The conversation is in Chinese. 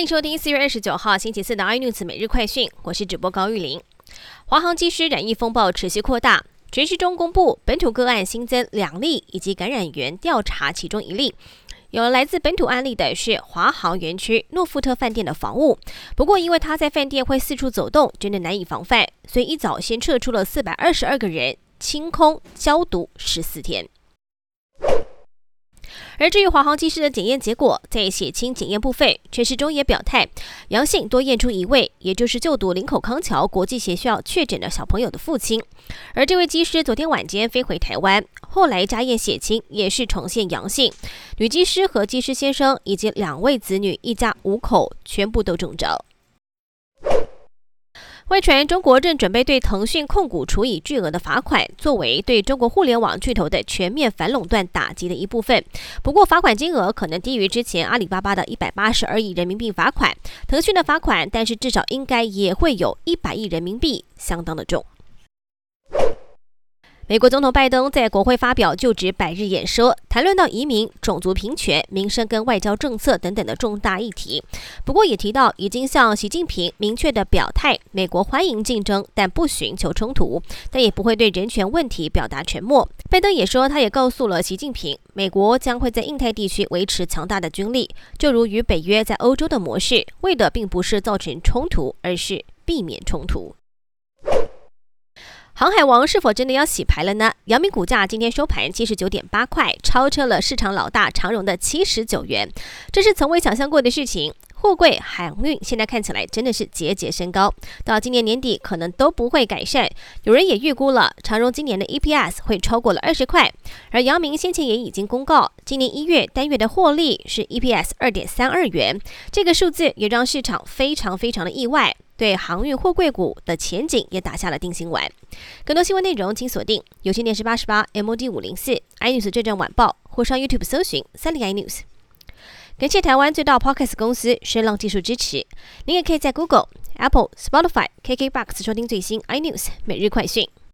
欢迎收听四月二十九号星期四的 iNews 每日快讯，我是主播高玉玲。华航机师染疫风暴持续扩大，全市中公布本土个案新增两例，以及感染源调查其中一例。有来自本土案例的是华航园区诺富特饭店的房务，不过因为他在饭店会四处走动，真的难以防范，所以一早先撤出了四百二十二个人，清空消毒十四天。而至于华航机师的检验结果，在血清检验部分，陈世忠也表态阳性，多验出一位，也就是就读林口康桥国际学校确诊的小朋友的父亲。而这位机师昨天晚间飞回台湾，后来加验血清也是呈现阳性。女机师和机师先生以及两位子女，一家五口全部都中招。外传中国正准备对腾讯控股处以巨额的罚款，作为对中国互联网巨头的全面反垄断打击的一部分。不过，罚款金额可能低于之前阿里巴巴的一百八十二亿人民币罚款，腾讯的罚款，但是至少应该也会有一百亿人民币，相当的重。美国总统拜登在国会发表就职百日演说，谈论到移民、种族平权、民生跟外交政策等等的重大议题。不过也提到，已经向习近平明确的表态，美国欢迎竞争，但不寻求冲突，但也不会对人权问题表达沉默。拜登也说，他也告诉了习近平，美国将会在印太地区维持强大的军力，就如与北约在欧洲的模式，为的并不是造成冲突，而是避免冲突。航海王是否真的要洗牌了呢？阳明股价今天收盘七十九点八块，超车了市场老大长荣的七十九元，这是从未想象过的事情。货柜航运现在看起来真的是节节升高，到今年年底可能都不会改善。有人也预估了长荣今年的 EPS 会超过了二十块，而阳明先前也已经公告，今年一月单月的获利是 EPS 二点三二元，这个数字也让市场非常非常的意外。对航运货柜股的前景也打下了定心丸。更多新闻内容，请锁定有线电视八十八 MOD 五零四 iNews 最正晚报，或上 YouTube 搜寻三零 iNews。感谢台湾最大 Podcast 公司声浪技术支持。您也可以在 Google、Apple、Spotify、KKBox 收听最新 iNews 每日快讯。